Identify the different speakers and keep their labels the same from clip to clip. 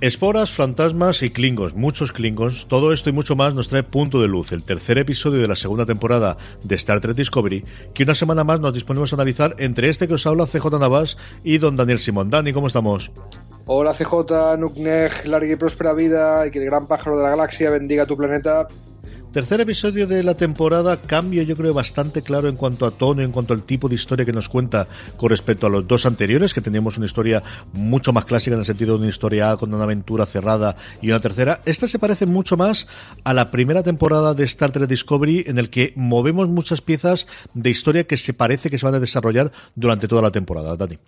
Speaker 1: Esporas, fantasmas y klingons, muchos klingons, todo esto y mucho más nos trae Punto de Luz, el tercer episodio de la segunda temporada de Star Trek Discovery, que una semana más nos disponemos a analizar entre este que os habla CJ Navas y don Daniel Simón. Dani, ¿cómo estamos?
Speaker 2: Hola CJ, Nukneg, larga y próspera vida y que el gran pájaro de la galaxia bendiga tu planeta.
Speaker 1: Tercer episodio de la temporada, cambio yo creo bastante claro en cuanto a tono, en cuanto al tipo de historia que nos cuenta con respecto a los dos anteriores, que teníamos una historia mucho más clásica en el sentido de una historia con una aventura cerrada y una tercera. Esta se parece mucho más a la primera temporada de Star Trek Discovery, en el que movemos muchas piezas de historia que se parece que se van a desarrollar durante toda la temporada. Dani.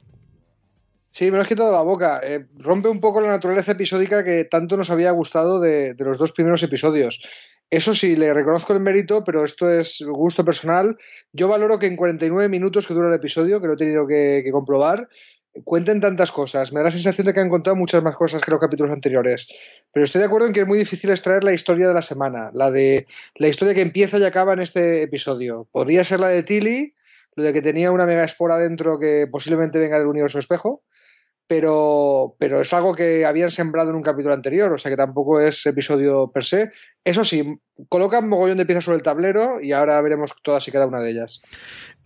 Speaker 2: Sí, me lo has quitado la boca. Eh, rompe un poco la naturaleza episódica que tanto nos había gustado de, de los dos primeros episodios. Eso sí, le reconozco el mérito, pero esto es gusto personal. Yo valoro que en 49 minutos que dura el episodio, que lo he tenido que, comprobar, cuenten tantas cosas. Me da la sensación de que han contado muchas más cosas que los capítulos anteriores. Pero estoy de acuerdo en que es muy difícil extraer la historia de la semana, la de la historia que empieza y acaba en este episodio. Podría ser la de Tilly, lo de que tenía una mega espora dentro que posiblemente venga del universo espejo pero, pero es algo que habían sembrado en un capítulo anterior, o sea que tampoco es episodio per se. Eso sí, colocan mogollón de piezas sobre el tablero y ahora veremos todas y cada una de ellas.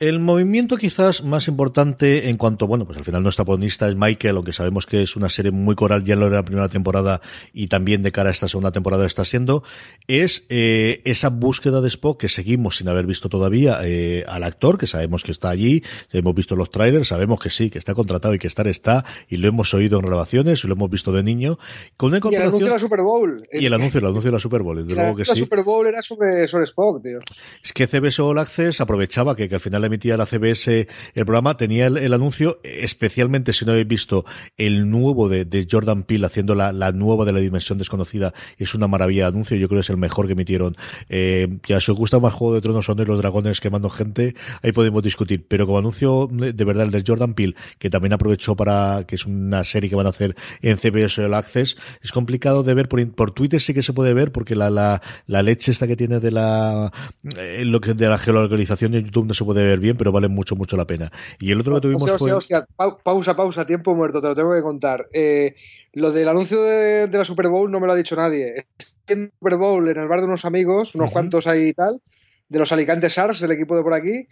Speaker 1: El movimiento quizás más importante en cuanto, bueno, pues al final nuestra protagonista es Michael, aunque sabemos que es una serie muy coral, ya lo era la primera temporada y también de cara a esta segunda temporada está siendo, es eh, esa búsqueda de Spock que seguimos sin haber visto todavía eh, al actor, que sabemos que está allí, hemos visto los trailers, sabemos que sí, que está contratado y que estar está, y lo hemos oído en grabaciones y lo hemos visto de niño.
Speaker 2: Con una y el anuncio de la Super Bowl.
Speaker 1: Y el anuncio, el anuncio de la Super Bowl, desde luego que
Speaker 2: la. Super Bowl era sobre, sobre Spock, tío.
Speaker 1: Es que CBS All Access aprovechaba que, que al final emitía la CBS el programa, tenía el, el, anuncio, especialmente si no habéis visto el nuevo de, de Jordan Peele haciendo la, la, nueva de la dimensión desconocida, es una maravilla de anuncio, yo creo que es el mejor que emitieron. Eh, ya si os gusta más Juego de Tronos son de los dragones quemando gente, ahí podemos discutir, pero como anuncio de verdad el de Jordan Peele, que también aprovechó para, que es una serie que van a hacer en CBS All Access, es complicado de ver por, por Twitter sí que se puede ver porque la, la, la leche esta que tiene de la, eh, lo que de la geolocalización de YouTube no se puede ver bien, pero vale mucho, mucho la pena. Y el otro que tuvimos
Speaker 2: hostia,
Speaker 1: fue...
Speaker 2: hostia, hostia. pausa, pausa, tiempo muerto, te lo tengo que contar. Eh, lo del anuncio de, de, la Super Bowl no me lo ha dicho nadie. En Super Bowl, en el bar de unos amigos, unos uh -huh. cuantos ahí y tal, de los Alicante Sharks, del equipo de por aquí,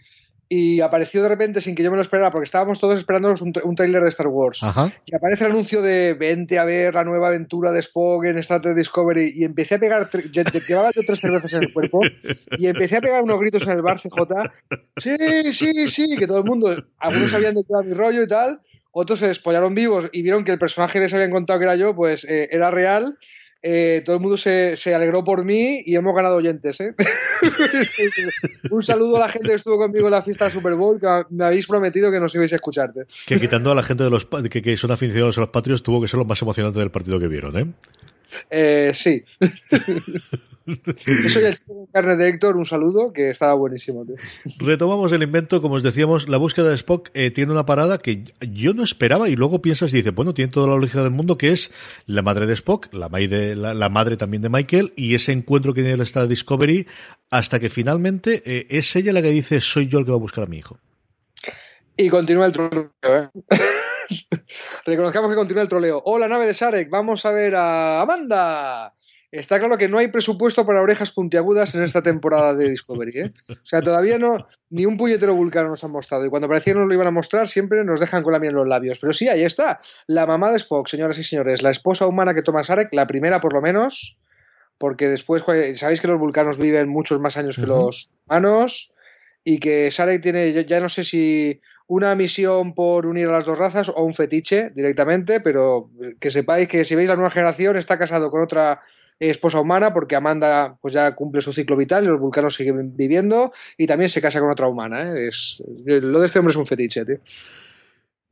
Speaker 2: y apareció de repente sin que yo me lo esperara, porque estábamos todos esperando un, un tráiler de Star Wars.
Speaker 1: Ajá.
Speaker 2: Y aparece el anuncio de vente a ver la nueva aventura de Spock en Star Trek Discovery. Y empecé a pegar, llevaba yo tres cervezas en el cuerpo, y empecé a pegar unos gritos en el bar CJ. Sí, sí, sí, que todo el mundo, algunos sabían de qué era mi rollo y tal, otros se despollaron vivos y vieron que el personaje que les habían contado que era yo, pues eh, era real. Eh, todo el mundo se, se, alegró por mí y hemos ganado oyentes. ¿eh? Un saludo a la gente que estuvo conmigo en la fiesta de Super Bowl, que me habéis prometido que nos ibais a escucharte.
Speaker 1: Que quitando a la gente de los que, que son aficionados a los patrios, tuvo que ser lo más emocionante del partido que vieron, ¿eh?
Speaker 2: Eh, sí. Yo soy el chico de carne de Héctor, un saludo, que estaba buenísimo. Tío.
Speaker 1: Retomamos el invento, como os decíamos, la búsqueda de Spock eh, tiene una parada que yo no esperaba y luego piensas y dices, bueno, tiene toda la lógica del mundo, que es la madre de Spock, la, de, la, la madre también de Michael y ese encuentro que tiene el Star Discovery hasta que finalmente eh, es ella la que dice, soy yo el que va a buscar a mi hijo.
Speaker 2: Y continúa el troleo, ¿eh? Reconozcamos que continúa el troleo. Hola, nave de Sarek, vamos a ver a Amanda. Está claro que no hay presupuesto para orejas puntiagudas en esta temporada de Discovery, ¿eh? O sea, todavía no, ni un puñetero vulcano nos han mostrado. Y cuando parecía nos lo iban a mostrar, siempre nos dejan con la miel en los labios. Pero sí, ahí está. La mamá de Spock, señoras y señores. La esposa humana que toma Sarek, la primera por lo menos. porque después sabéis que los vulcanos viven muchos más años que los humanos y que Sarek tiene, ya no sé si una misión por unir a las dos razas o un fetiche directamente, pero que sepáis que si veis la nueva generación está casado con otra esposa humana porque Amanda pues ya cumple su ciclo vital y los vulcanos siguen viviendo y también se casa con otra humana. ¿eh? Es, lo de este hombre es un fetiche, tío.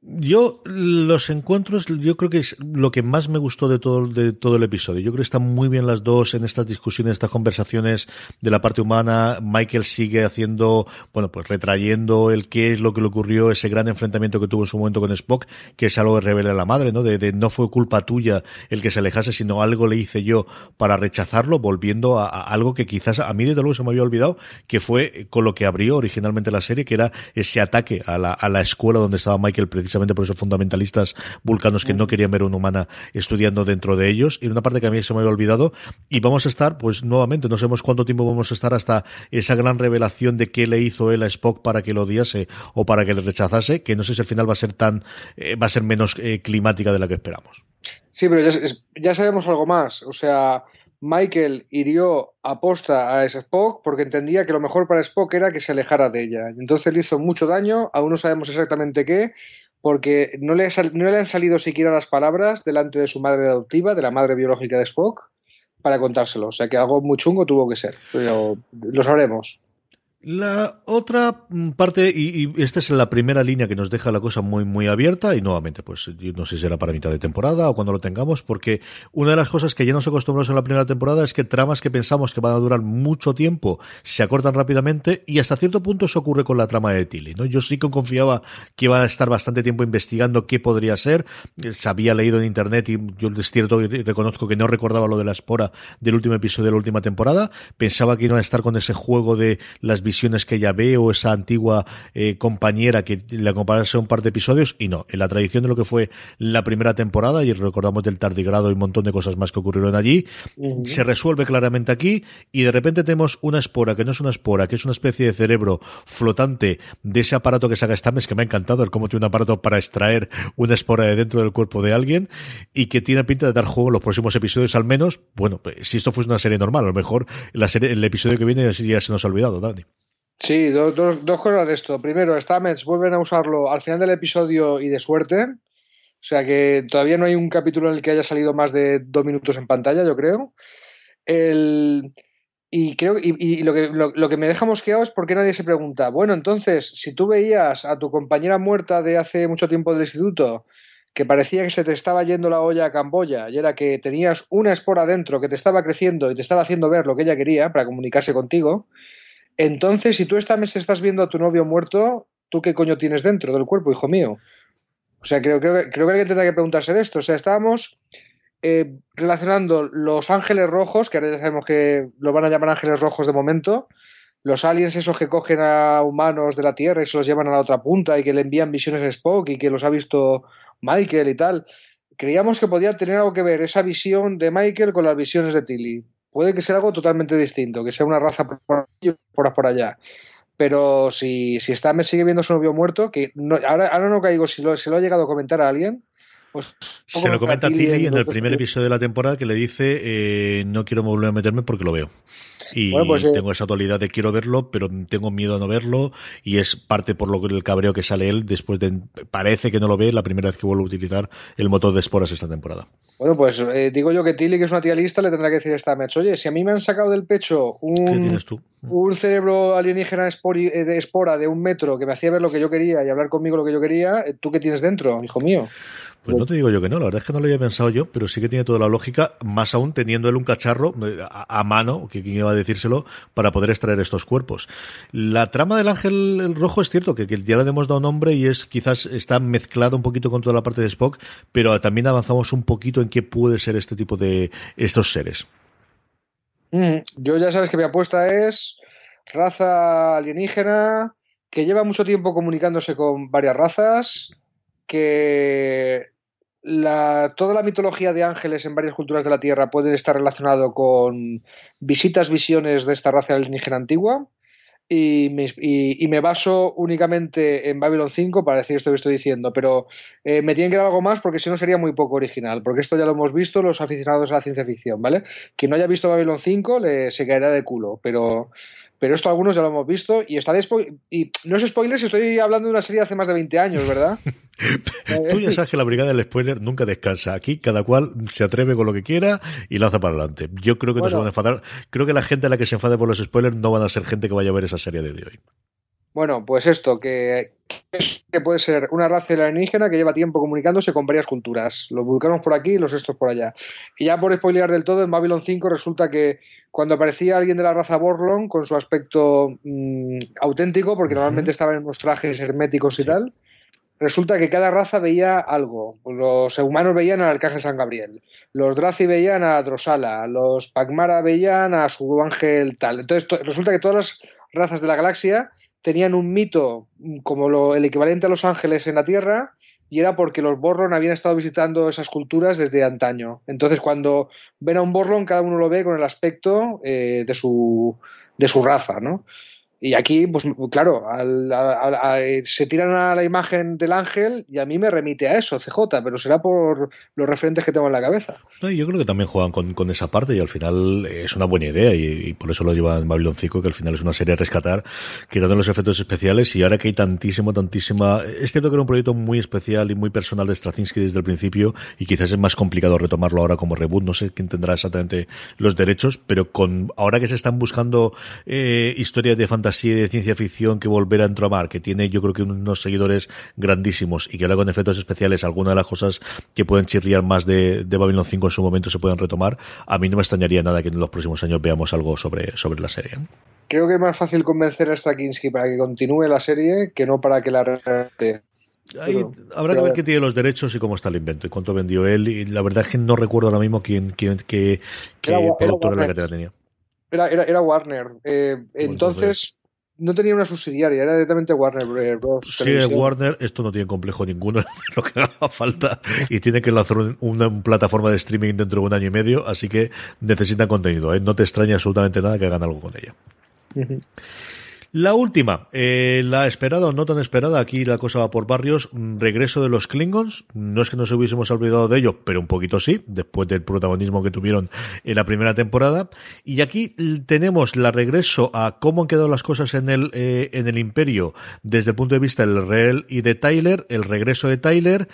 Speaker 1: Yo, los encuentros, yo creo que es lo que más me gustó de todo, de todo el episodio. Yo creo que están muy bien las dos en estas discusiones, estas conversaciones de la parte humana. Michael sigue haciendo, bueno, pues retrayendo el qué es lo que le ocurrió, ese gran enfrentamiento que tuvo en su momento con Spock, que es algo que revela la madre, ¿no? De, no fue culpa tuya el que se alejase, sino algo le hice yo para rechazarlo, volviendo a, algo que quizás a mí desde luego se me había olvidado, que fue con lo que abrió originalmente la serie, que era ese ataque a la, a la escuela donde estaba Michael precisamente precisamente por esos fundamentalistas vulcanos que no querían ver una humana estudiando dentro de ellos. Y una parte que a mí se me había olvidado. Y vamos a estar, pues nuevamente, no sabemos cuánto tiempo vamos a estar hasta esa gran revelación de qué le hizo él a Spock para que lo odiase o para que le rechazase, que no sé si al final va a ser tan, eh, va a ser menos eh, climática de la que esperamos.
Speaker 2: Sí, pero ya, ya sabemos algo más. O sea, Michael hirió aposta a Spock porque entendía que lo mejor para Spock era que se alejara de ella. Entonces le hizo mucho daño, aún no sabemos exactamente qué, porque no le, no le han salido siquiera las palabras delante de su madre adoptiva, de la madre biológica de Spock, para contárselo. O sea que algo muy chungo tuvo que ser, pero lo sabremos.
Speaker 1: La otra parte, y, esta es la primera línea que nos deja la cosa muy, muy abierta, y nuevamente, pues yo no sé si será para mitad de temporada o cuando lo tengamos, porque una de las cosas que ya nos acostumbramos en la primera temporada es que tramas que pensamos que van a durar mucho tiempo se acortan rápidamente, y hasta cierto punto eso ocurre con la trama de Tilly, ¿no? Yo sí que confiaba que iba a estar bastante tiempo investigando qué podría ser, se había leído en internet y yo es cierto y reconozco que no recordaba lo de la espora del último episodio de la última temporada, pensaba que iba a estar con ese juego de las visiones que ella ve o esa antigua eh, compañera que le acompañase un par de episodios y no, en la tradición de lo que fue la primera temporada y recordamos del tardigrado y un montón de cosas más que ocurrieron allí, se resuelve claramente aquí y de repente tenemos una espora que no es una espora, que es una especie de cerebro flotante de ese aparato que saca Stamets que me ha encantado, el cómo tiene un aparato para extraer una espora de dentro del cuerpo de alguien y que tiene pinta de dar juego en los próximos episodios al menos, bueno, pues, si esto fuese una serie normal, a lo mejor la serie, el episodio que viene ya se nos ha olvidado, Dani.
Speaker 2: Sí, dos cosas de esto. Primero, Stamets vuelven a usarlo al final del episodio y de suerte. O sea que todavía no hay un capítulo en el que haya salido más de dos minutos en pantalla, yo creo. y creo y, lo, que, lo, que me deja mosqueado es porque nadie se pregunta, bueno, entonces, si tú veías a tu compañera muerta de hace mucho tiempo del instituto, que parecía que se te estaba yendo la olla a Camboya, y era que tenías una espora dentro que te estaba creciendo y te estaba haciendo ver lo que ella quería para comunicarse contigo, entonces, si tú esta mes estás viendo a tu novio muerto, ¿tú qué coño tienes dentro del cuerpo, hijo mío? O sea, creo, que alguien tendrá que preguntarse de esto. O sea, estábamos eh, relacionando los ángeles rojos, que ahora ya sabemos que lo van a llamar ángeles rojos de momento, los aliens esos que cogen a humanos de la Tierra y se los llevan a la otra punta y que le envían visiones a Spock y que los ha visto Michael y tal. Creíamos que podía tener algo que ver esa visión de Michael con las visiones de Tilly puede que sea algo totalmente distinto, que sea una raza por, por, por allá. Pero si, si está, me sigue viendo su novio muerto, que ahora, ahora no caigo si lo, se lo ha llegado a comentar a alguien, pues,
Speaker 1: se lo comenta a Tilly en el primer episodio de la temporada que le dice eh, no quiero volver a meterme porque lo veo. Y pues, eh, tengo esa dualidad de quiero verlo, pero tengo miedo a no verlo y es parte por lo que el cabreo que sale él después de parece que no lo ve la primera vez que vuelve a utilizar el motor de esporas esta temporada.
Speaker 2: Bueno, pues eh, digo yo que Tilly, que es una tía lista, le tendrá que decir esta Metz, oye, si a mí me han sacado del pecho un, un cerebro alienígena eh, de espora de un metro que me hacía ver lo que yo quería y hablar conmigo lo que yo quería, ¿tú qué tienes dentro, hijo mío?
Speaker 1: Pues no te digo yo que no, la verdad es que no lo había pensado yo, pero sí que tiene toda la lógica, más aún teniendo él un cacharro a, mano, que quien iba a decírselo, para poder extraer estos cuerpos. La trama del ángel rojo es cierto que, ya le hemos dado nombre y es quizás está mezclado un poquito con toda la parte de Spock, pero también avanzamos un poquito en qué puede ser este tipo de estos seres.
Speaker 2: Mm, yo ya sabes que mi apuesta es raza alienígena que lleva mucho tiempo comunicándose con varias razas que la, toda la mitología de ángeles en varias culturas de la Tierra puede estar relacionado con visitas, visiones de esta raza alienígena antigua. y me, baso únicamente en Babylon 5 para decir esto que estoy diciendo, pero eh, me tienen que dar algo más porque si no sería muy poco original, porque esto ya lo hemos visto los aficionados a la ciencia ficción, ¿vale? Quien no haya visto Babylon 5 le, se caerá de culo, pero pero esto algunos ya lo hemos visto y estaré y no es spoiler si estoy hablando de una serie de hace más de 20 años, ¿verdad?
Speaker 1: Tú ya sabes que la brigada del spoiler nunca descansa. Aquí cada cual se atreve con lo que quiera y lanza para adelante. Yo creo que no se van a enfadar. Creo que la gente a la que se enfade por los spoilers no van a ser gente que vaya a ver esa serie de hoy.
Speaker 2: Bueno, pues esto, que, que puede ser una raza alienígena que lleva tiempo comunicándose con varias culturas. Los vulcanos por aquí y los estos por allá. Y ya por spoilear del todo, en Babylon 5 resulta que cuando aparecía alguien de la raza Borlon con su aspecto mm, auténtico, porque normalmente estaban en unos trajes herméticos y tal, resulta que cada raza veía algo. Los humanos veían al arcángel San Gabriel, los Drazi veían a Drosala, los Pagmara veían a su ángel tal. Entonces resulta que todas las razas de la galaxia tenían un mito como el equivalente a los ángeles en la Tierra y era porque los Borlon habían estado visitando esas culturas desde antaño. Entonces, cuando ven a un Borlon, cada uno lo ve con el aspecto eh, de, su, de su raza, ¿no? Y aquí, pues claro, se tiran a la imagen del ángel y a mí me remite a eso, CJ, pero será por los referentes que tengo en la cabeza.
Speaker 1: yo creo que también juegan con, esa parte y al final es una buena idea y, por eso lo llevan Babylon 5, que al final es una serie a rescatar, quitando los efectos especiales y ahora que hay tantísimo, tantísima... Es cierto que era un proyecto muy especial y muy personal de Straczynski desde el principio y quizás es más complicado retomarlo ahora como reboot, no sé quién tendrá exactamente los derechos, pero con ahora que se están buscando eh, historias de fantasía así de ciencia ficción que volver a entramar, que tiene yo creo que unos seguidores grandísimos y que ahora con efectos especiales algunas de las cosas que pueden chirriar más de, de Babylon 5 en su momento se puedan retomar, a mí no me extrañaría nada que en los próximos años veamos algo sobre, sobre la serie.
Speaker 2: Creo que es más fácil convencer a Straczynski para que continúe la serie que no para que la
Speaker 1: habrá que ver qué tiene los derechos y cómo está el invento y cuánto vendió él. Y la verdad es que no recuerdo ahora mismo quién, quién qué, productora era la que tenía.
Speaker 2: Era, era, era Warner. Eh, entonces, no tenía una subsidiaria, era directamente Warner Bros.
Speaker 1: Sí, Warner, esto no tiene complejo ninguno, lo que haga falta, y tiene que lanzar una, plataforma de streaming dentro de un año y medio, así que necesita contenido, ¿eh? no te extraña absolutamente nada que hagan algo con ella. La última, eh, la esperada o no tan esperada, aquí la cosa va por barrios, mm, regreso de los Klingons, no es que nos hubiésemos olvidado de ello, pero un poquito sí, después del protagonismo que tuvieron en la primera temporada, y aquí tenemos la regreso a cómo han quedado las cosas en el, eh, en el imperio. Desde el punto de vista del Reel y de Tyler, el regreso de Tyler,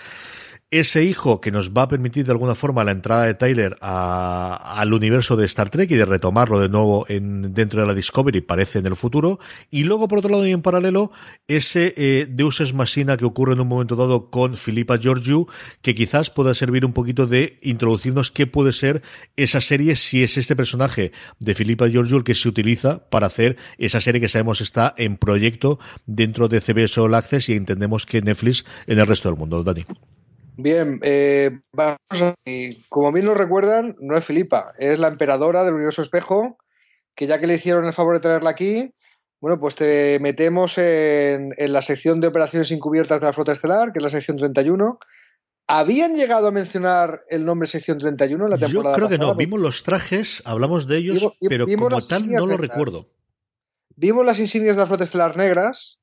Speaker 1: ese hijo que nos va a permitir de alguna forma la entrada de Tyler al universo de Star Trek y de retomarlo de nuevo en, dentro de la Discovery, parece en el futuro. Y luego, por otro lado y en paralelo, ese eh, Deus Ex Machina que ocurre en un momento dado con Philippa Georgiou, que quizás pueda servir un poquito de introducirnos qué puede ser esa serie si es este personaje de Philippa Georgiou el que se utiliza para hacer esa serie que sabemos está en proyecto dentro de CBS All Access y entendemos que Netflix en el resto del mundo. Dani.
Speaker 2: Bien, eh, vamos a, como bien lo recuerdan, no es Filipa, es la emperadora del universo espejo, que ya que le hicieron el favor de traerla aquí, bueno, pues te metemos en, la sección de operaciones encubiertas de la flota estelar, que es la sección 31. ¿Habían llegado a mencionar el nombre sección 31 en la temporada?
Speaker 1: Yo creo que no, vimos los trajes, hablamos de ellos, pero como tal no lo recuerdo.
Speaker 2: Vimos las insignias de la flota estelar negras,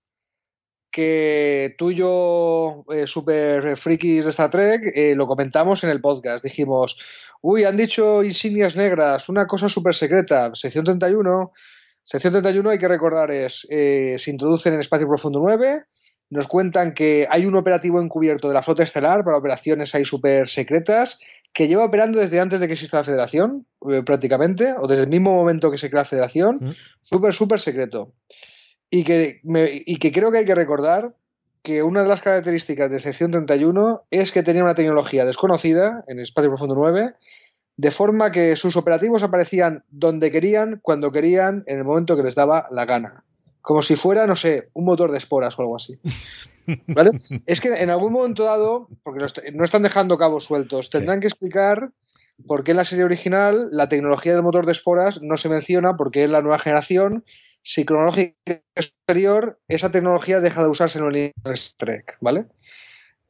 Speaker 2: que tú y yo, eh, super frikis de Star Trek, eh, lo comentamos en el podcast. Dijimos, uy, han dicho insignias negras, una cosa súper secreta, sección 31. Sección 31 hay que recordar es, eh, se introducen en Espacio Profundo 9, nos cuentan que hay un operativo encubierto de la flota estelar para operaciones ahí súper secretas que lleva operando desde antes de que exista la federación, prácticamente, o desde el mismo momento que se crea la federación, mm. súper, súper secreto. Y que, y que creo que hay que recordar que una de las características de sección 31 es que tenía una tecnología desconocida en Espacio Profundo 9, de forma que sus operativos aparecían donde querían, cuando querían, en el momento que les daba la gana. Como si fuera, no sé, un motor de esporas o algo así. ¿Vale? es que en algún momento dado, porque no están dejando cabos sueltos, tendrán que explicar por qué en la serie original la tecnología del motor de esporas no se menciona porque es la nueva generación si cronológica exterior, esa tecnología deja de usarse en el Trek, ¿vale?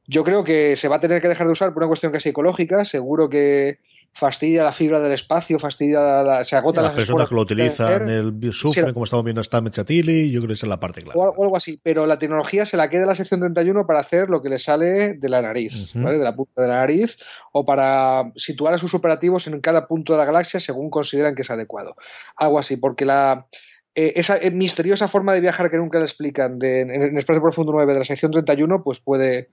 Speaker 2: Yo creo que se va a tener que dejar de usar por una cuestión casi ecológica, seguro que, fastidia la fibra del espacio, fastidia la, se agota
Speaker 1: las, las personas que lo utilizan el, sufren, como estamos viendo hasta Mechatili, yo creo que esa es la parte clara.
Speaker 2: O, algo así, pero la tecnología se la queda la sección 31 para hacer lo que le sale de la nariz, ¿vale? de la punta de la nariz, o para situar a sus operativos en cada punto de la galaxia según consideran que es adecuado. Algo así, porque la, eh, esa eh, misteriosa forma de viajar que nunca le explican de, en, en Espacio Profundo 9 de la sección 31, pues puede,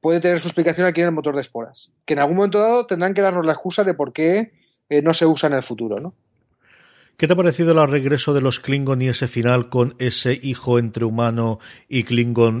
Speaker 2: puede tener su explicación aquí en el motor de esporas. Que en algún momento dado tendrán que darnos la excusa de por qué eh, no se usa en el futuro, ¿no?
Speaker 1: ¿Qué te ha parecido el regreso de los Klingon y ese final con ese hijo entre humano y Klingon?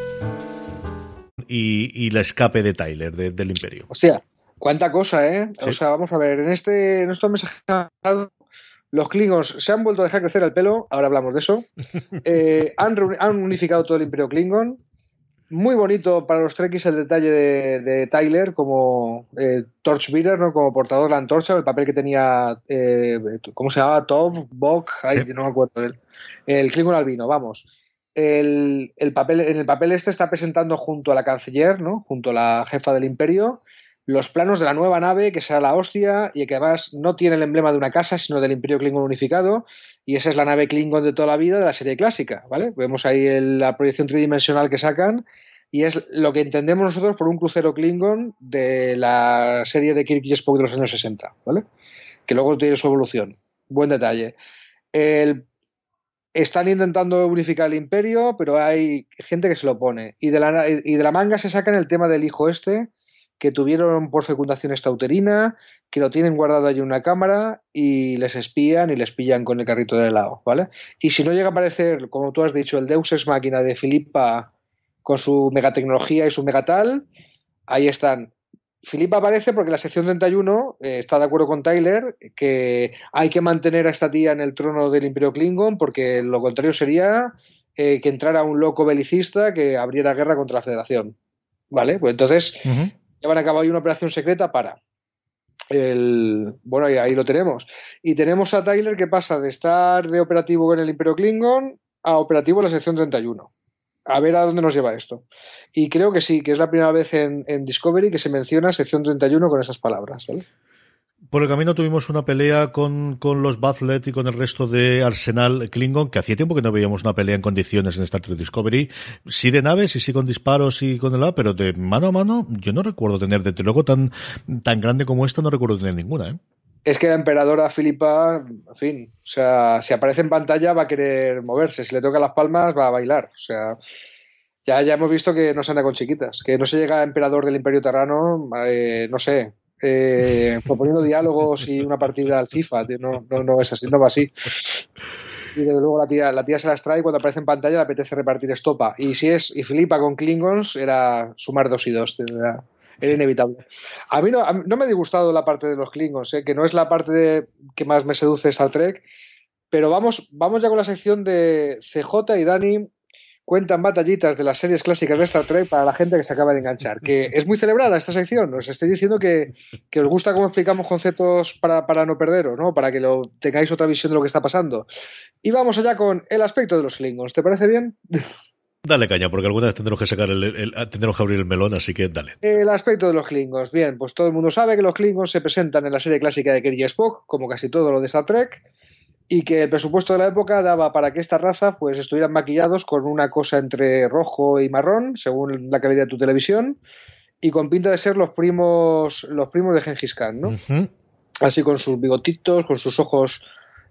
Speaker 1: Y, y la escape de Tyler, de, del Imperio.
Speaker 2: Hostia, cuánta cosa, ¿eh? Sí. O sea, vamos a ver, en, este, en estos mensajes los Klingons se han vuelto a dejar crecer el pelo, ahora hablamos de eso. Eh, han, han, unificado todo el Imperio Klingon. Muy bonito para los Trekkies el detalle de, de Tyler como eh, Torchbearer, ¿no? como portador de la antorcha, el papel que tenía, eh, ¿cómo se llamaba? Top, Bok, sí. no me acuerdo. El, el Klingon albino, vamos. El, el, papel, en el papel este está presentando junto a la canciller, ¿no? junto a la jefa del imperio, los planos de la nueva nave que será la hostia y que además no tiene el emblema de una casa, sino del Imperio Klingon unificado. Y esa es la nave Klingon de toda la vida de la serie clásica, ¿vale? Vemos ahí la proyección tridimensional que sacan y es lo que entendemos nosotros por un crucero Klingon de la serie de Kirk y Spock de los años 60, ¿vale? Que luego tiene su evolución. Buen detalle. El, están intentando unificar el imperio, pero hay gente que se lo pone. Y de la, y de la manga se sacan el tema del hijo este, que tuvieron por fecundación extrauterina, que lo tienen guardado allí en una cámara y les espían y les pillan con el carrito de helado, ¿vale? Y si no llega a aparecer, como tú has dicho, el Deus Ex Máquina de Filipa con su megatecnología y su megatal, ahí están. Filipa aparece porque la sección 31 eh, está de acuerdo con Tyler que hay que mantener a esta tía en el trono del Imperio Klingon porque lo contrario sería eh, que entrara un loco belicista que abriera guerra contra la Federación. ¿Vale? Pues entonces uh -huh llevan a cabo ahí una operación secreta para. El, bueno, ahí, ahí, lo tenemos. Y tenemos a Tyler que pasa de estar de operativo en el Imperio Klingon a operativo en la sección 31. A ver a dónde nos lleva esto. Y creo que sí, que es la primera vez en, Discovery que se menciona sección 31 con esas palabras. ¿vale?
Speaker 1: Por el camino tuvimos una pelea con, con los Bathlet y con el resto de Arsenal Klingon, que hacía tiempo que no veíamos una pelea en condiciones en Star Trek Discovery. Sí de naves y sí con disparos y con el A, pero de mano a mano yo no recuerdo tener, desde luego tan, tan grande como esta, no recuerdo tener ninguna. ¿eh?
Speaker 2: Es que la emperadora Filipa, en fin, o sea, si aparece en pantalla va a querer moverse, si le toca las palmas va a bailar, o sea, ya, ya hemos visto que no se anda con chiquitas, que no se llega a emperador del Imperio Terrano, eh, no sé, eh, proponiendo diálogos y una partida al FIFA. No, no, no es así, no va así. Y desde luego la tía, la tía se las trae y cuando aparece en pantalla le apetece repartir estopa. Y si es, y Filipa con Klingons era sumar dos y dos. Era, era sí. inevitable. A mí, no, a mí, no, me ha disgustado la parte de los Klingons, ¿eh? que no es la parte de, que más me seduce Star Trek. Pero vamos, vamos ya con la sección de CJ y Dani cuentan batallitas de las series clásicas de Star Trek para la gente que se acaba de enganchar. Que es muy celebrada esta sección. Os estoy diciendo que, que os gusta cómo explicamos conceptos para, para, no perderos, ¿no? Para que lo tengáis otra visión de lo que está pasando. Y vamos allá con el aspecto de los Klingons. ¿Te parece bien?
Speaker 1: Dale caña, porque alguna vez tendremos que sacar el, el, el, tendremos que abrir el melón, así que dale.
Speaker 2: El aspecto de los Klingons. Bien, pues todo el mundo sabe que los Klingons se presentan en la serie clásica de Kirk y Spock, como casi todo lo de Star Trek y que el presupuesto de la época daba para que esta raza pues estuvieran maquillados con una cosa entre rojo y marrón, según la calidad de tu televisión, y con pinta de ser los primos los primos de Gengis Khan, ¿no? Uh -huh. Así con sus bigotitos, con sus ojos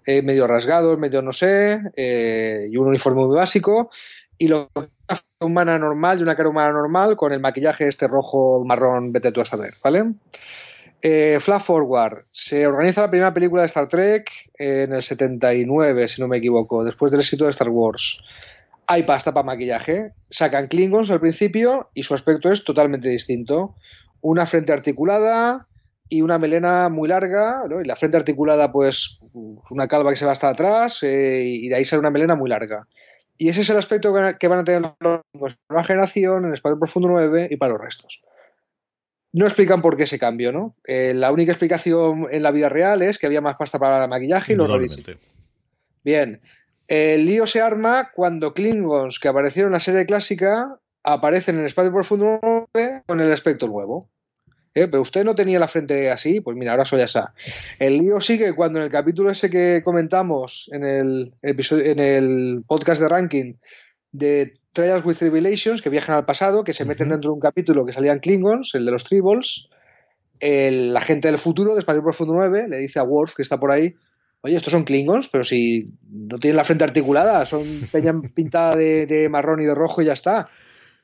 Speaker 2: eh, medio rasgados, medio no sé, eh, y un uniforme muy básico, y lo humana normal, y una cara humana normal, con el maquillaje este rojo, marrón, vete tú a saber, ¿vale? Eh, Flash Forward. Se organiza la primera película de Star Trek en el 79, si no me equivoco, después del éxito de Star Wars. Hay pasta para maquillaje. Sacan Klingons al principio y su aspecto es totalmente distinto. Una frente articulada y una melena muy larga, ¿no? y la frente articulada, pues una calva que se va hasta atrás, eh, y de ahí sale una melena muy larga. Y ese es el aspecto que van a tener los nueva generación, en Espacio Profundo 9 y para los restos. No explican por qué ese cambio, ¿no? Eh, la única explicación en la vida real es que había más pasta para el maquillaje y los Bien. El lío se arma cuando Klingons que aparecieron en la serie clásica aparecen en Espacio Profundo 9 con el aspecto nuevo. ¿Eh? Pero usted no tenía la frente así, pues mira, ahora soy así. El lío sigue cuando en el capítulo ese que comentamos en el, episodio, en el podcast de ranking de Trials with Tribulations, que viajan al pasado, que se meten dentro de un capítulo que salían Klingons, el de los Tribbles, el agente del futuro de Espacio Profundo 9 le dice a Worf, que está por ahí, oye, estos son Klingons, pero si no tienen la frente articulada, son peña pintada de, de marrón y de rojo y ya está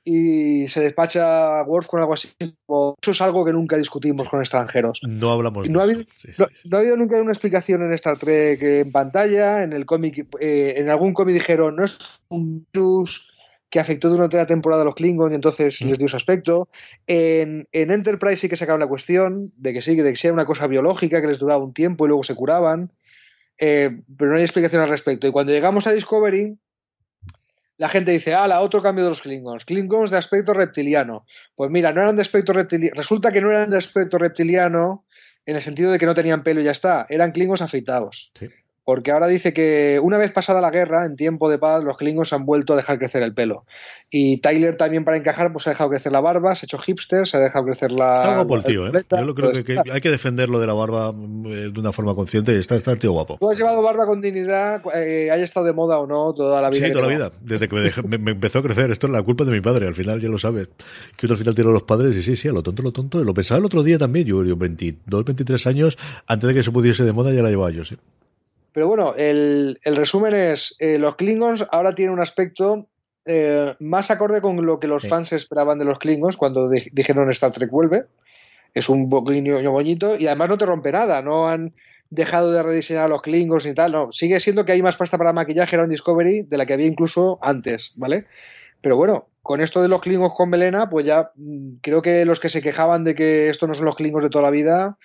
Speaker 2: y se despacha Worf con algo así. Eso es algo que nunca discutimos con extranjeros.
Speaker 1: No hablamos
Speaker 2: no, ha habido, no, ha habido nunca una explicación en Star Trek en pantalla, en el cómic, eh, en algún cómic dijeron no es un virus que afectó durante la temporada a los Klingons y entonces mm. les dio su aspecto. En, en, Enterprise sí que sacaron la cuestión de que sí, de que sea una cosa biológica que les duraba un tiempo y luego se curaban. Eh, pero no hay explicación al respecto. Y cuando llegamos a Discovery, la gente dice, la otro cambio de los Klingons. Klingons de aspecto reptiliano. Pues mira, no eran de aspecto reptiliano. Resulta que no eran de aspecto reptiliano en el sentido de que no tenían pelo y ya está. Eran Klingons afeitados. Sí porque ahora dice que una vez pasada la guerra, en tiempo de paz, los Klingons han vuelto a dejar crecer el pelo. Y Tyler también para encajar, pues ha dejado crecer la barba, se ha hecho hipster, se ha dejado crecer la...
Speaker 1: Está guapo el tío, ¿eh? Yo creo pues que, hay que defenderlo de la barba eh, de una forma consciente está, está el tío guapo.
Speaker 2: Tú has llevado barba con dignidad, eh, haya estado de moda o no, toda la vida.
Speaker 1: Sí, toda la vida. Desde que me, empezó a crecer. Esto es la culpa de mi padre, al final ya lo sabes. Que uno al final tiene a los padres y sí, sí, a lo tonto, lo tonto. Lo pensaba el otro día también, yo, yo 22, 23 años, antes de que se pudiese de moda ya la llevaba yo, sí.
Speaker 2: Pero bueno, el, resumen es, eh, los Klingons ahora tienen un aspecto eh, más acorde con lo que los fans esperaban de los Klingons cuando dijeron Star Trek vuelve. Es un poquillo bonito y además no te rompe nada, no han dejado de rediseñar a los Klingons y tal, no, sigue siendo que hay más pasta para maquillaje en Discovery de la que había incluso antes, ¿vale? Pero bueno, con esto de los Klingons con melena, pues ya mm, creo que los que se quejaban de que estos no son los Klingons de toda la vida,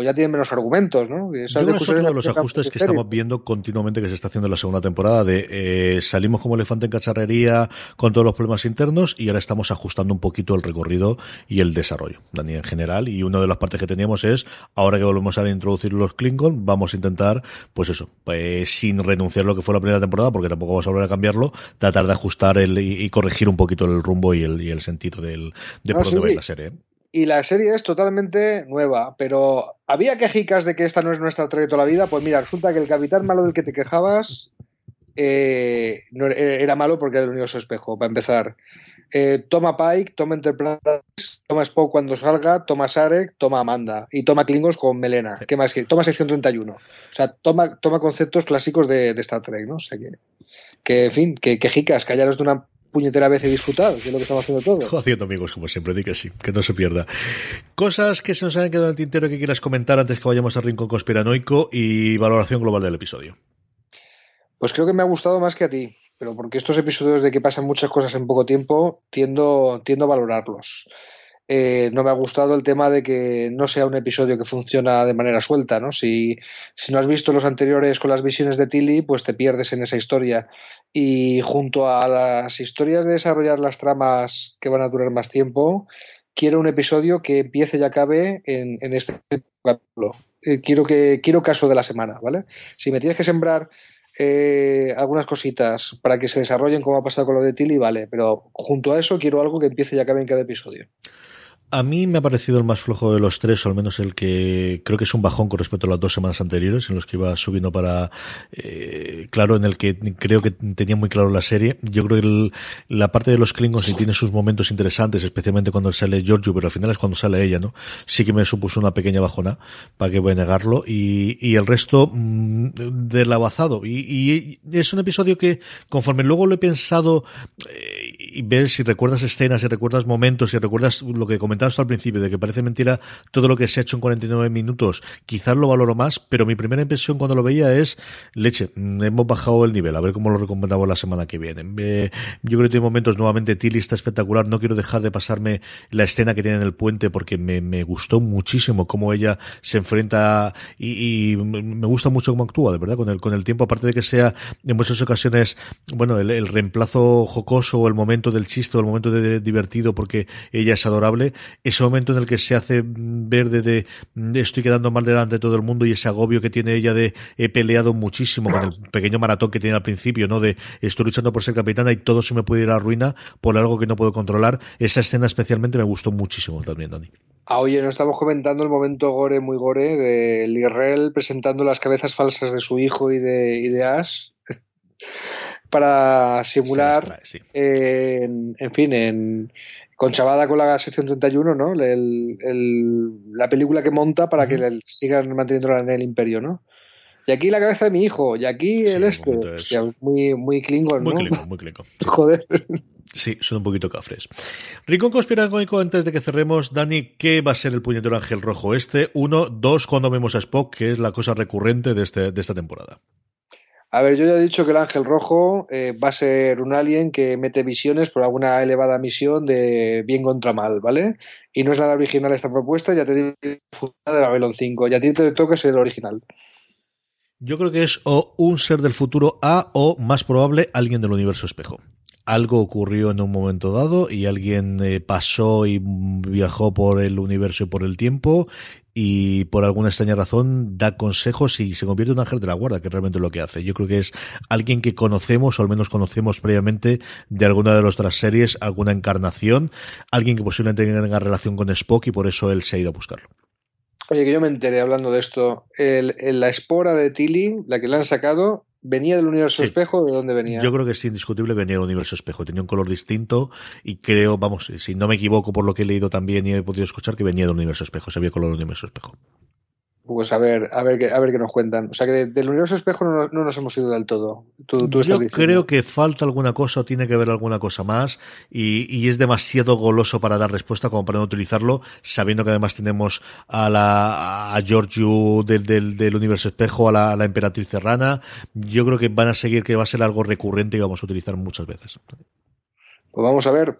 Speaker 2: pues ya tienen menos argumentos, ¿no?
Speaker 1: es uno de los ajustes que estamos viendo continuamente que se está haciendo en la segunda temporada de eh, salimos como elefante en cacharrería con todos los problemas internos y ahora estamos ajustando un poquito el recorrido y el desarrollo, Dani, en general. Y una de las partes que teníamos es, ahora que volvemos a introducir los Klingon, vamos a intentar, pues eso, pues, sin renunciar a lo que fue la primera temporada, porque tampoco vamos a volver a cambiarlo, tratar de ajustar el, y, corregir un poquito el rumbo y el, y el sentido del, de por dónde va la serie. ¿Eh?
Speaker 2: y la serie es totalmente nueva, pero ¿había quejicas de que esta no es nuestra trayectoria toda la vida? Pues mira, resulta que el capitán malo del que te quejabas eh, no, era malo porque era del universo espejo, para empezar. Eh, toma Pike, toma Enterprise, toma Spock cuando salga, toma Sarek, toma Amanda y toma Klingons con Melena. ¿Qué más? Toma sección 31. O sea, toma, toma conceptos clásicos de, Star Trek, ¿no? O sea que, que en fin, que quejicas, callaros de una puñetera vez he disfrutado, que es lo que estamos haciendo todos.
Speaker 1: Haciendo amigos, como siempre, di que sí, que no se pierda. Cosas que se nos han quedado en el tintero que quieras comentar antes que vayamos al rincón conspiranoico y valoración global del episodio.
Speaker 2: Pues creo que me ha gustado más que a ti, pero porque estos episodios de que pasan muchas cosas en poco tiempo, tiendo, tiendo a valorarlos. Eh, no me ha gustado el tema de que no sea un episodio que funciona de manera suelta, ¿no? Si, no has visto los anteriores con las visiones de Tilly, pues te pierdes en esa historia. Y junto a las historias de desarrollar las tramas que van a durar más tiempo, quiero un episodio que empiece y acabe en, en este capítulo. Eh, quiero, que, quiero caso de la semana, ¿vale? Si me tienes que sembrar eh, algunas cositas para que se desarrollen como ha pasado con lo de Tilly, vale, pero junto a eso quiero algo que empiece y acabe en cada episodio.
Speaker 1: A mí me ha parecido el más flojo de los tres, o al menos el que creo que es un bajón con respecto a las dos semanas anteriores, en los que iba subiendo para, eh, claro, en el que creo que tenía muy claro la serie. Yo creo que la parte de los Klingons sí tiene sus momentos interesantes, especialmente cuando sale Giorgio, pero al final es cuando sale ella, ¿no? Sí que me supuso una pequeña bajona, para que voy a negarlo, y, y el resto mm, del abazado. Y, y, es un episodio que, conforme luego lo he pensado, eh, y ver si recuerdas escenas, si recuerdas momentos, si recuerdas lo que comentabas al principio, de que parece mentira todo lo que se ha hecho en 49 minutos, quizás lo valoro más, pero mi primera impresión cuando lo veía es, leche, mm, hemos bajado el nivel, a ver cómo lo recomendamos la semana que viene. Eh, yo creo que tiene momentos, nuevamente, Tilly está espectacular, no quiero dejar de pasarme la escena que tiene en el puente porque me, me gustó muchísimo cómo ella se enfrenta y, y, me gusta mucho cómo actúa, de verdad, con el, con el tiempo, aparte de que sea en muchas ocasiones, bueno, el, el reemplazo jocoso o el momento del chiste el momento de, divertido porque ella es adorable, ese momento en el que se hace ver de, de estoy quedando mal delante de todo el mundo y ese agobio que tiene ella de he peleado muchísimo con el pequeño maratón que tiene al principio, ¿no? De estoy luchando por ser capitana y todo se me puede ir a la ruina por algo que no puedo controlar. Esa escena especialmente me gustó muchísimo también, Dani.
Speaker 2: Ah, oye, no estamos comentando el momento gore, muy gore, de Lirrell presentando las cabezas falsas de su hijo y de, y de Ash para simular, sí, en, en, fin, en conchavada con la sección 31, ¿no? El, el, la película que monta para que sigan manteniéndola en el imperio, ¿no? Y aquí la cabeza de mi hijo, y aquí sí, el este. Hostia, muy, muy Klingon,
Speaker 1: muy
Speaker 2: ¿no?
Speaker 1: Klingon, muy Klingon.
Speaker 2: Joder.
Speaker 1: Sí, son un poquito cafres. Rincón conspiranoico, antes de que cerremos, Dani, ¿qué va a ser el puñetero ángel rojo este? Uno, dos, cuando vemos a Spock, que es la cosa recurrente de, este, de esta temporada.
Speaker 2: A ver, yo ya he dicho que el ángel rojo eh, va a ser un alien que mete visiones por alguna elevada misión de bien contra mal, ¿vale? Y no es nada original esta propuesta, ya te digo de Babylon 5, y a ti te toca ser el original.
Speaker 1: Yo creo que es o un ser del futuro A o, más probable, alguien del universo espejo algo ocurrió en un momento dado y alguien eh, pasó y viajó por el universo y por el tiempo y por alguna extraña razón da consejos y se convierte en un ángel de la guarda, que es realmente lo que hace. Yo creo que es alguien que conocemos, o al menos conocemos previamente, de alguna de nuestras series, alguna encarnación, alguien que posiblemente tenga relación con Spock y por eso él se ha ido a buscarlo.
Speaker 2: Oye, que yo me enteré hablando de esto. El, la espora de Tilly, la que le han sacado, ¿Venía del universo sí. espejo o de dónde venía?
Speaker 1: Yo creo que es indiscutible que venía del universo espejo. Tenía un color distinto y creo, vamos, si no me equivoco por lo que he leído también y he podido escuchar, que venía del universo espejo. Se había color del universo espejo.
Speaker 2: Pues a ver, a ver, qué, a ver qué nos cuentan. O sea que de, del universo espejo no, no, nos hemos ido del todo. Tú, tú
Speaker 1: Yo creo que falta alguna cosa o tiene que haber alguna cosa más y, y, es demasiado goloso para dar respuesta como para no utilizarlo, sabiendo que además tenemos a la a Giorgio del, del, del universo espejo, a la, a la, emperatriz serrana. Yo creo que van a seguir que va a ser algo recurrente y vamos a utilizar muchas veces.
Speaker 2: Pues vamos a ver.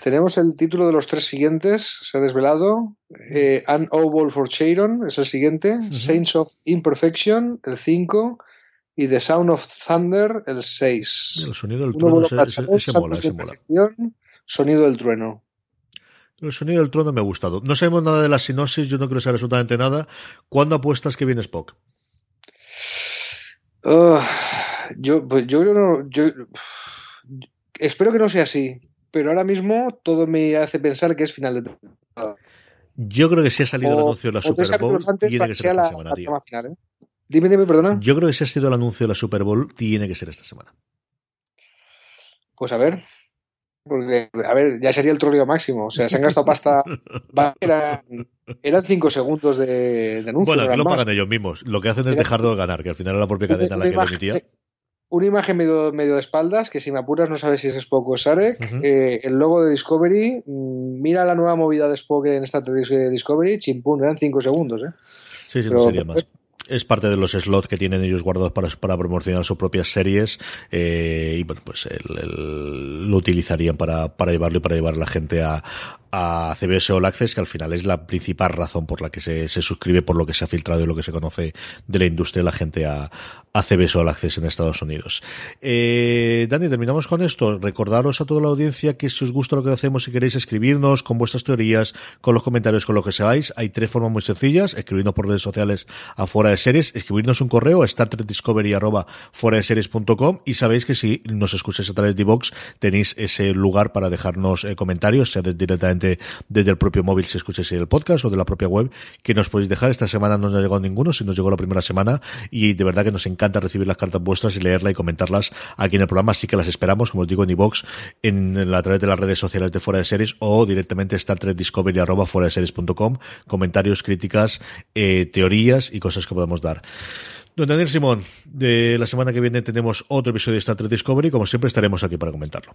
Speaker 2: Tenemos el título de los tres siguientes, se ha desvelado. Eh, An Oval for Chiron es el siguiente. Uh -huh. Saints of Imperfection, el 5. Y The Sound of Thunder, el 6.
Speaker 1: El sonido del trueno, mola, ese mola.
Speaker 2: Sonido del trueno.
Speaker 1: El sonido del trueno me ha gustado. No sabemos nada de la sinopsis, yo no quiero saber absolutamente nada. ¿Cuándo apuestas que viene Spock?
Speaker 2: Uh, yo, pues yo creo no, yo, espero que no sea así pero ahora mismo todo me hace pensar que es final de temporada.
Speaker 1: Yo creo que si ha salido o, el anuncio de la Super Bowl, tiene que ser esta
Speaker 2: la,
Speaker 1: semana, tío.
Speaker 2: Final, ¿eh? Dime, dime, perdona.
Speaker 1: Yo creo que si ha sido el anuncio de la Super Bowl, tiene que ser esta semana.
Speaker 2: Pues a ver. Porque, a ver, ya sería el troleo máximo. O sea, se han gastado pasta. eran, eran cinco segundos de, de anuncio.
Speaker 1: Bueno, aquí lo
Speaker 2: más.
Speaker 1: pagan ellos mismos. Lo que hacen es dejar de ganar, que al final era la propia cadena la que lo emitía
Speaker 2: una imagen medio, medio de espaldas, que si me apuras no sabes si es Spock o Sarek, uh -huh. eh, el logo de Discovery, mmm, mira la nueva movida de Spock en esta Discovery, chimpún, eran 5 segundos, ¿eh?
Speaker 1: Sí, sí, Pero, no sería más es parte de los slots que tienen ellos guardados para, para promocionar sus propias series eh, y bueno pues el, el, lo utilizarían para, para llevarlo y para llevar a la gente a, a CBS All Access, que al final es la principal razón por la que se, se, suscribe, por lo que se ha filtrado y lo que se conoce de la industria la gente a, a CBS All Access en Estados Unidos. Eh, Dani, terminamos con esto. Recordaros a toda la audiencia que si os gusta lo que hacemos, si queréis escribirnos con vuestras teorías, con los comentarios, con lo que seáis, hay tres formas muy sencillas. Escribirnos por redes sociales afuera de series, escribirnos un correo a de series.com y sabéis que si nos escucháis a través de Vox tenéis ese lugar para dejarnos eh, comentarios, sea directamente desde el propio móvil si escucháis el podcast o de la propia web que nos podéis dejar. Esta semana no nos ha llegado ninguno, si nos llegó la primera semana y de verdad que nos encanta recibir las cartas vuestras y leerlas y comentarlas aquí en el programa, así que las esperamos, como os digo, en iVox, en, a través de las redes sociales de Fuera de Series o directamente Star Trek Discovery arroba comentarios, críticas, eh, teorías y cosas que podemos dar. Don Daniel Simón, de la semana que viene tenemos otro episodio de Star Trek Discovery, como siempre estaremos aquí para comentarlo.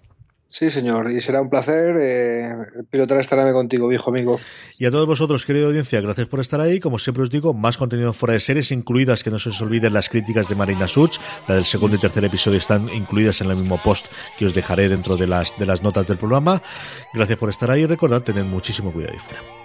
Speaker 2: Sí, señor, y será un placer eh, pilotar esta nave contigo, viejo amigo.
Speaker 1: Y a todos vosotros, querida audiencia, gracias por estar ahí. Como siempre os digo, más contenido fuera de series, incluidas, que no se os olviden las críticas de Marina Such, la del segundo y tercer episodio están incluidas en el mismo post que os dejaré dentro de las, de las notas del programa. Gracias por estar ahí recordad, tened muchísimo cuidado ahí fuera.